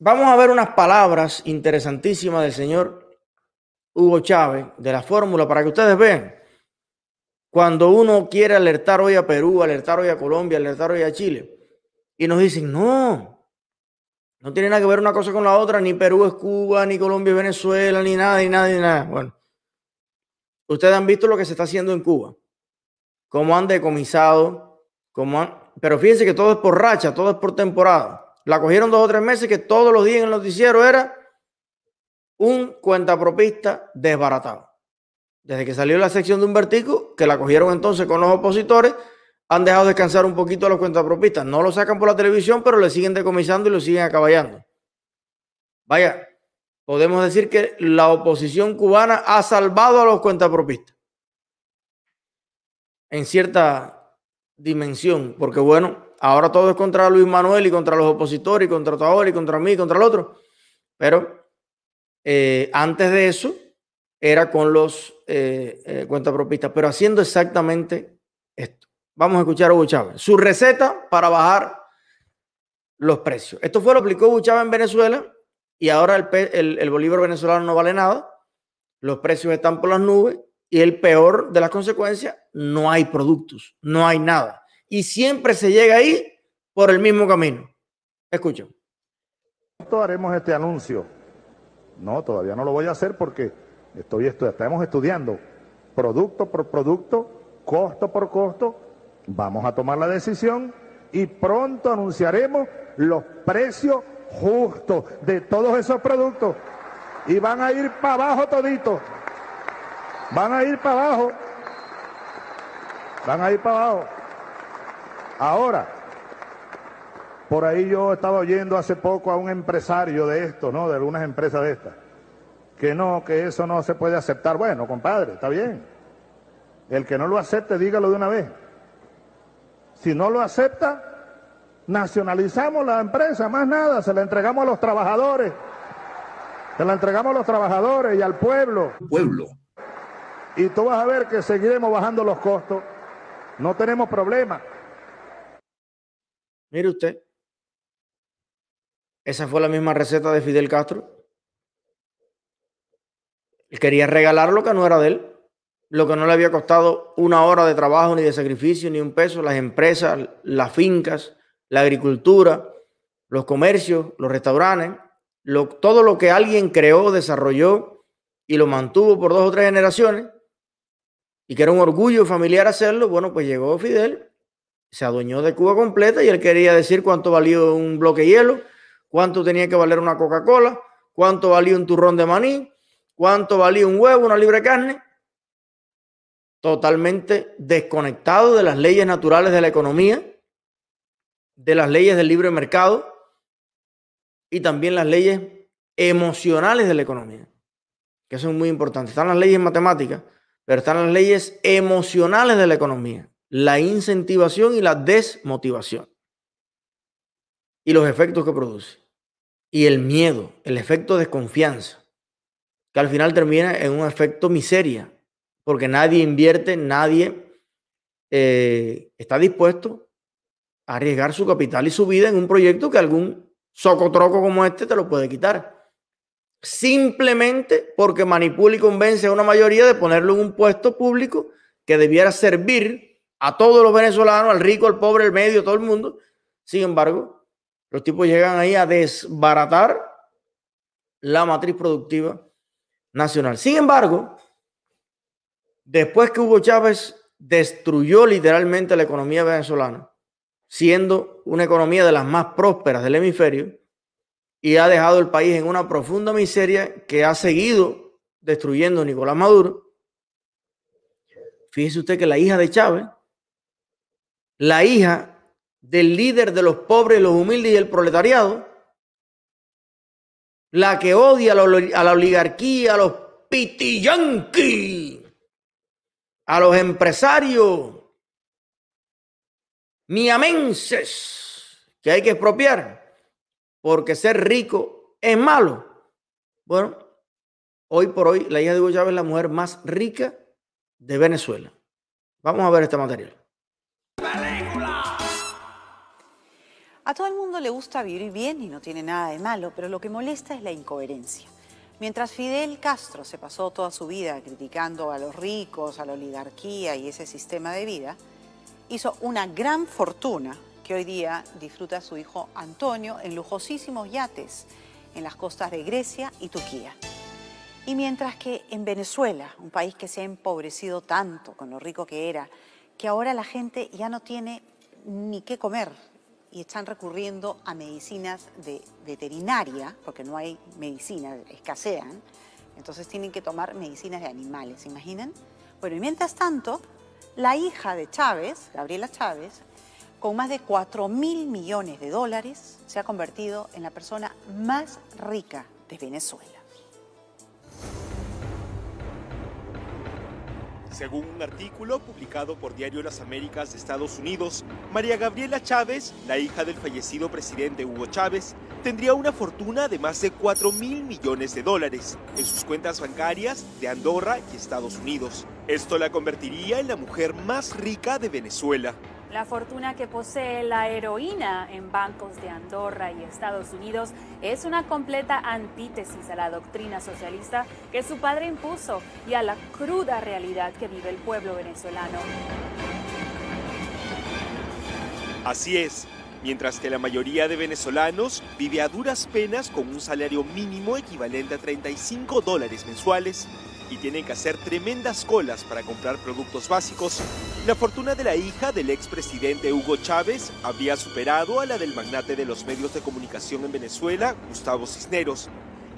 Vamos a ver unas palabras interesantísimas del señor Hugo Chávez de la fórmula para que ustedes vean. Cuando uno quiere alertar hoy a Perú, alertar hoy a Colombia, alertar hoy a Chile, y nos dicen, no, no tiene nada que ver una cosa con la otra, ni Perú es Cuba, ni Colombia es Venezuela, ni nada, ni nada, ni nada. Bueno, ustedes han visto lo que se está haciendo en Cuba, cómo han decomisado, cómo. Pero fíjense que todo es por racha, todo es por temporada. La cogieron dos o tres meses que todos los días en el noticiero era un cuentapropista desbaratado. Desde que salió la sección de un vertigo, que la cogieron entonces con los opositores, han dejado descansar un poquito a los cuentapropistas. No lo sacan por la televisión, pero le siguen decomisando y lo siguen acaballando. Vaya, podemos decir que la oposición cubana ha salvado a los cuentapropistas. En cierta dimensión, porque bueno, ahora todo es contra Luis Manuel y contra los opositores y contra Taola y contra mí y contra el otro. Pero eh, antes de eso era con los eh, eh, cuentapropistas, pero haciendo exactamente esto. Vamos a escuchar a Hugo Chávez. Su receta para bajar los precios. Esto fue lo aplicó Hugo Chávez en Venezuela y ahora el, el bolívar venezolano no vale nada. Los precios están por las nubes y el peor de las consecuencias, no hay productos, no hay nada. Y siempre se llega ahí por el mismo camino. Escuchen. Haremos este anuncio. No, todavía no lo voy a hacer porque estoy, estamos estudiando producto por producto, costo por costo, Vamos a tomar la decisión y pronto anunciaremos los precios justos de todos esos productos. Y van a ir para abajo toditos. Van a ir para abajo. Van a ir para abajo. Ahora, por ahí yo estaba oyendo hace poco a un empresario de esto, ¿no? De algunas empresas de estas. Que no, que eso no se puede aceptar. Bueno, compadre, está bien. El que no lo acepte, dígalo de una vez. Si no lo acepta, nacionalizamos la empresa, más nada, se la entregamos a los trabajadores. Se la entregamos a los trabajadores y al pueblo. Pueblo. Y tú vas a ver que seguiremos bajando los costos. No tenemos problema. Mire usted. Esa fue la misma receta de Fidel Castro. Él quería regalar lo que no era de él lo que no le había costado una hora de trabajo, ni de sacrificio, ni un peso, las empresas, las fincas, la agricultura, los comercios, los restaurantes, todo lo que alguien creó, desarrolló y lo mantuvo por dos o tres generaciones, y que era un orgullo familiar hacerlo, bueno, pues llegó Fidel, se adueñó de Cuba completa y él quería decir cuánto valía un bloque de hielo, cuánto tenía que valer una Coca-Cola, cuánto valía un turrón de maní, cuánto valía un huevo, una libre carne totalmente desconectado de las leyes naturales de la economía, de las leyes del libre mercado y también las leyes emocionales de la economía, que son muy importantes. Están las leyes matemáticas, pero están las leyes emocionales de la economía, la incentivación y la desmotivación y los efectos que produce. Y el miedo, el efecto de desconfianza, que al final termina en un efecto miseria, porque nadie invierte, nadie eh, está dispuesto a arriesgar su capital y su vida en un proyecto que algún socotroco como este te lo puede quitar. Simplemente porque manipula y convence a una mayoría de ponerlo en un puesto público que debiera servir a todos los venezolanos, al rico, al pobre, al medio, todo el mundo. Sin embargo, los tipos llegan ahí a desbaratar la matriz productiva nacional. Sin embargo, Después que Hugo Chávez destruyó literalmente la economía venezolana, siendo una economía de las más prósperas del hemisferio, y ha dejado el país en una profunda miseria que ha seguido destruyendo Nicolás Maduro. Fíjese usted que la hija de Chávez, la hija del líder de los pobres, los humildes y el proletariado, la que odia a la, oligarquía, a los pitiyanquis, a los empresarios miamenses que hay que expropiar porque ser rico es malo. Bueno, hoy por hoy la hija de Hugo Chávez es la mujer más rica de Venezuela. Vamos a ver este material. A todo el mundo le gusta vivir bien y no tiene nada de malo, pero lo que molesta es la incoherencia. Mientras Fidel Castro se pasó toda su vida criticando a los ricos, a la oligarquía y ese sistema de vida, hizo una gran fortuna que hoy día disfruta su hijo Antonio en lujosísimos yates en las costas de Grecia y Turquía. Y mientras que en Venezuela, un país que se ha empobrecido tanto con lo rico que era, que ahora la gente ya no tiene ni qué comer y están recurriendo a medicinas de veterinaria, porque no hay medicinas, escasean, entonces tienen que tomar medicinas de animales, ¿se imaginan? Bueno, y mientras tanto, la hija de Chávez, Gabriela Chávez, con más de 4 mil millones de dólares, se ha convertido en la persona más rica de Venezuela. Según un artículo publicado por Diario Las Américas de Estados Unidos, María Gabriela Chávez, la hija del fallecido presidente Hugo Chávez, tendría una fortuna de más de 4 mil millones de dólares en sus cuentas bancarias de Andorra y Estados Unidos. Esto la convertiría en la mujer más rica de Venezuela. La fortuna que posee la heroína en bancos de Andorra y Estados Unidos es una completa antítesis a la doctrina socialista que su padre impuso y a la cruda realidad que vive el pueblo venezolano. Así es, mientras que la mayoría de venezolanos vive a duras penas con un salario mínimo equivalente a 35 dólares mensuales, y tienen que hacer tremendas colas para comprar productos básicos, la fortuna de la hija del expresidente Hugo Chávez había superado a la del magnate de los medios de comunicación en Venezuela, Gustavo Cisneros,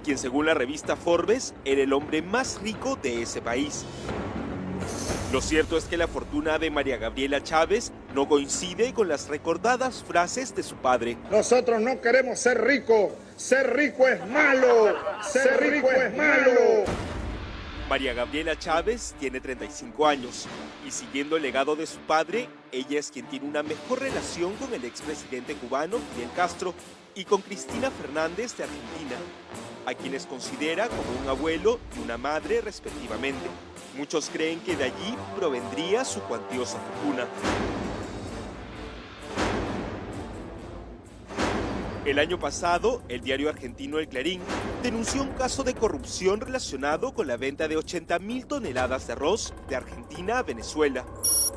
quien según la revista Forbes era el hombre más rico de ese país. Lo cierto es que la fortuna de María Gabriela Chávez no coincide con las recordadas frases de su padre. Nosotros no queremos ser ricos, ser rico es malo, ser rico es malo. María Gabriela Chávez tiene 35 años y siguiendo el legado de su padre, ella es quien tiene una mejor relación con el expresidente cubano Fidel Castro y con Cristina Fernández de Argentina, a quienes considera como un abuelo y una madre respectivamente. Muchos creen que de allí provendría su cuantiosa fortuna. El año pasado, el diario argentino El Clarín denunció un caso de corrupción relacionado con la venta de 80 mil toneladas de arroz de Argentina a Venezuela.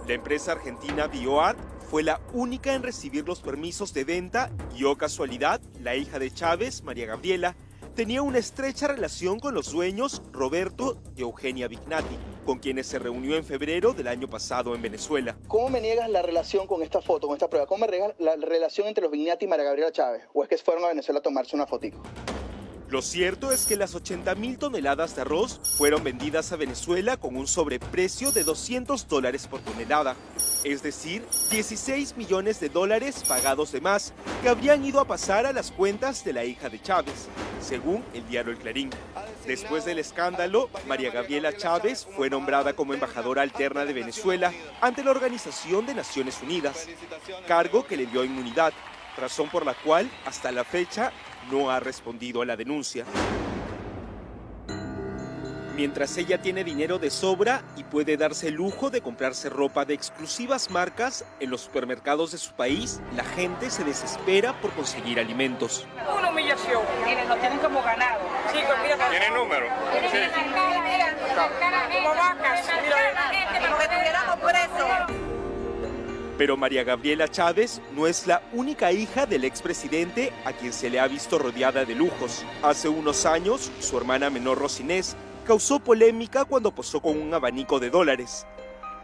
La empresa argentina BioArt fue la única en recibir los permisos de venta y, oh casualidad, la hija de Chávez, María Gabriela, tenía una estrecha relación con los dueños Roberto y Eugenia Vignati, con quienes se reunió en febrero del año pasado en Venezuela. ¿Cómo me niegas la relación con esta foto, con esta prueba? ¿Cómo me niegas la relación entre los Vignati y María Gabriela Chávez? ¿O es que fueron a Venezuela a tomarse una fotito? Lo cierto es que las 80 mil toneladas de arroz fueron vendidas a Venezuela con un sobreprecio de 200 dólares por tonelada, es decir, 16 millones de dólares pagados de más que habrían ido a pasar a las cuentas de la hija de Chávez, según el diario El Clarín. Después del escándalo, María Gabriela Chávez fue nombrada como embajadora alterna de Venezuela ante la Organización de Naciones Unidas, cargo que le dio inmunidad, razón por la cual hasta la fecha no ha respondido a la denuncia. Mientras ella tiene dinero de sobra y puede darse el lujo de comprarse ropa de exclusivas marcas, en los supermercados de su país la gente se desespera por conseguir alimentos. Una humillación. Miren, lo tienen como ganado. Chicos, mira. ¿Tiene número? Sí. Como vacas. Pero María Gabriela Chávez no es la única hija del expresidente a quien se le ha visto rodeada de lujos. Hace unos años, su hermana menor Rosinés causó polémica cuando posó con un abanico de dólares.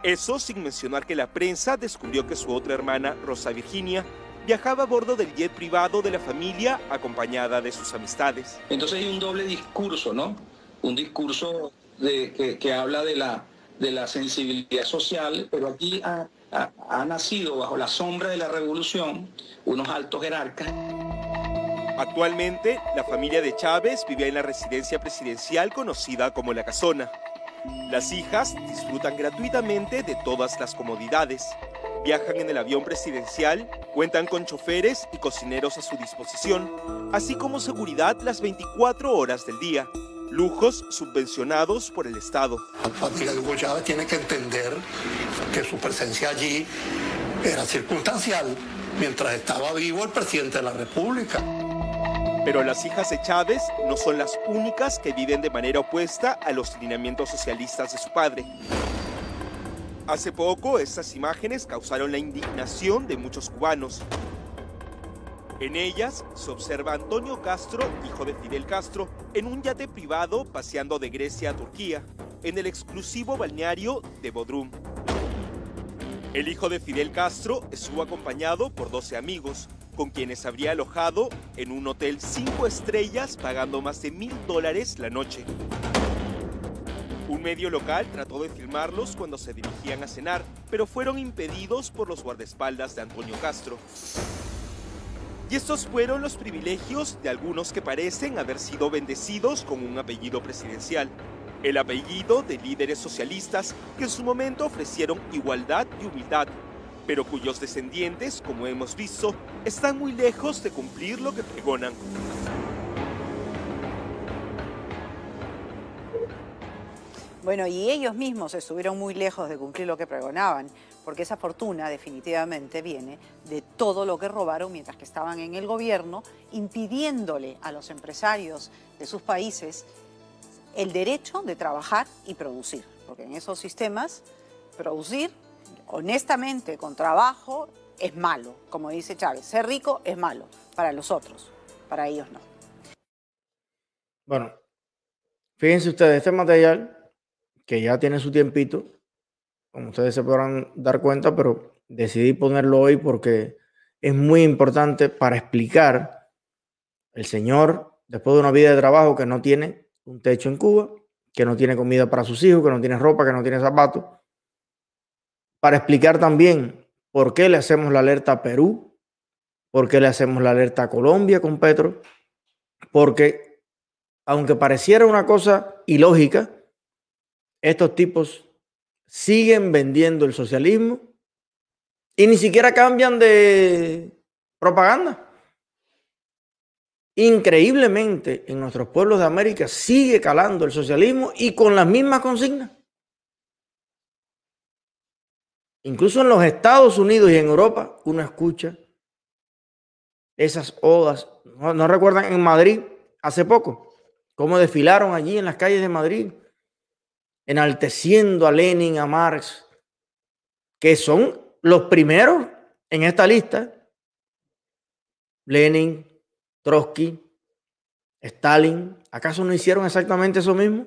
Eso sin mencionar que la prensa descubrió que su otra hermana, Rosa Virginia, viajaba a bordo del jet privado de la familia acompañada de sus amistades. Entonces hay un doble discurso, ¿no? Un discurso que, habla de la, de la sensibilidad social, pero aquí ha, nacido bajo la sombra de la revolución unos altos jerarcas. Actualmente, la familia de Chávez vive en la residencia presidencial conocida como La Casona. Las hijas disfrutan gratuitamente de todas las comodidades. Viajan en el avión presidencial, cuentan con choferes y cocineros a su disposición, así como seguridad las 24 horas del día lujos subvencionados por el Estado. La familia de Hugo Chávez tiene que entender que su presencia allí era circunstancial mientras estaba vivo el presidente de la República. Pero las hijas de Chávez no son las únicas que viven de manera opuesta a los lineamientos socialistas de su padre. Hace poco, estas imágenes causaron la indignación de muchos cubanos. En ellas se observa Antonio Castro, hijo de Fidel Castro, en un yate privado paseando de Grecia a Turquía, en el exclusivo balneario de Bodrum. El hijo de Fidel Castro estuvo acompañado por 12 amigos, con quienes habría alojado en un hotel 5 estrellas pagando más de mil dólares la noche. Un medio local trató de filmarlos cuando se dirigían a cenar, pero fueron impedidos por los guardaespaldas de Antonio Castro. Y estos fueron los privilegios de algunos que parecen haber sido bendecidos con un apellido presidencial. El apellido de líderes socialistas que en su momento ofrecieron igualdad y humildad, pero cuyos descendientes, como hemos visto, están muy lejos de cumplir lo que pregonan. Bueno, y ellos mismos estuvieron muy lejos de cumplir lo que pregonaban, porque esa fortuna definitivamente viene de todo lo que robaron mientras que estaban en el gobierno, impidiéndole a los empresarios de sus países el derecho de trabajar y producir, porque en esos sistemas producir honestamente con trabajo es malo, como dice Chávez, ser rico es malo. Para los otros, para ellos no. Bueno, fíjense ustedes, este material que ya tiene su tiempito, como ustedes se podrán dar cuenta, pero decidí ponerlo hoy porque es muy importante para explicar el señor, después de una vida de trabajo que no tiene un techo en Cuba, que no tiene comida para sus hijos, que no tiene ropa, que no tiene zapatos, para explicar también por qué le hacemos la alerta a Perú, por qué le hacemos la alerta a Colombia con Petro, porque aunque pareciera una cosa ilógica, estos tipos siguen vendiendo el socialismo y ni siquiera cambian de propaganda. Increíblemente, en nuestros pueblos de América sigue calando el socialismo y con las mismas consignas. Incluso en los Estados Unidos y en Europa, uno escucha esas odas. ¿No, no recuerdan en Madrid hace poco cómo desfilaron allí en las calles de Madrid enalteciendo a Lenin, a Marx, que son los primeros en esta lista. Lenin, Trotsky, Stalin, ¿acaso no hicieron exactamente eso mismo?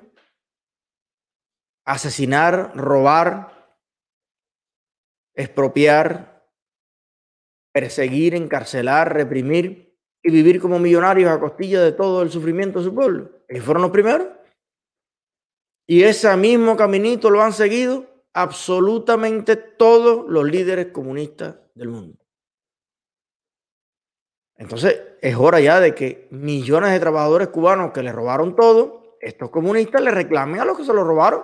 Asesinar, robar, expropiar, perseguir, encarcelar, reprimir y vivir como millonarios a costilla de todo el sufrimiento de su pueblo. Ellos fueron los primeros. Y ese mismo caminito lo han seguido absolutamente todos los líderes comunistas del mundo. Entonces, es hora ya de que millones de trabajadores cubanos que le robaron todo, estos comunistas le reclamen a los que se lo robaron.